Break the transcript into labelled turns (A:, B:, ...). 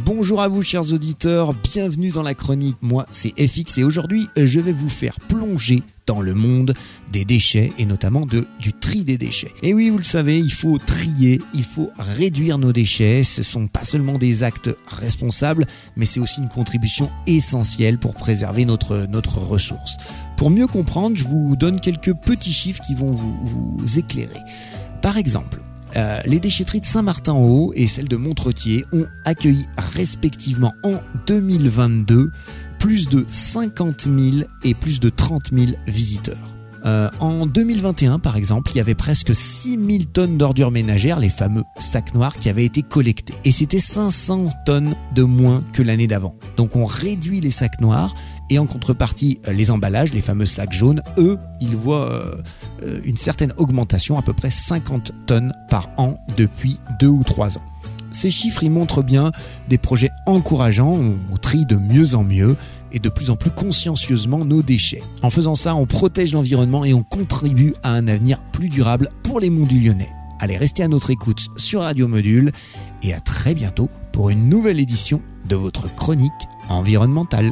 A: Bonjour à vous chers auditeurs, bienvenue dans la chronique. Moi c'est FX et aujourd'hui je vais vous faire plonger dans le monde des déchets et notamment du tri des déchets. Et oui, vous le savez, il faut trier, il faut réduire nos déchets. Ce sont pas seulement des actes responsables, mais c'est aussi une contribution essentielle pour préserver notre, ressource. Pour mieux comprendre, je vous donne quelques petits chiffres qui vont vous éclairer. Par exemple, euh, les déchetteries de Saint-Martin-en-Haut et celles de Montretier ont accueilli respectivement en 2022 plus de 50 000 et plus de 30 000 visiteurs. Euh, en 2021, par exemple, il y avait presque 6 000 tonnes d'ordures ménagères, les fameux sacs noirs, qui avaient été collectés. Et c'était 500 tonnes de moins que l'année d'avant. Donc on réduit les sacs noirs et en contrepartie, euh, les emballages, les fameux sacs jaunes, eux, ils voient euh, une certaine augmentation, à peu près 50 tonnes par an depuis 2 ou 3 ans. Ces chiffres y montrent bien des projets encourageants, on trie de mieux en mieux et de plus en plus consciencieusement nos déchets. En faisant ça, on protège l'environnement et on contribue à un avenir plus durable pour les monts du Lyonnais. Allez, restez à notre écoute sur Radio Module et à très bientôt pour une nouvelle édition de votre chronique environnementale.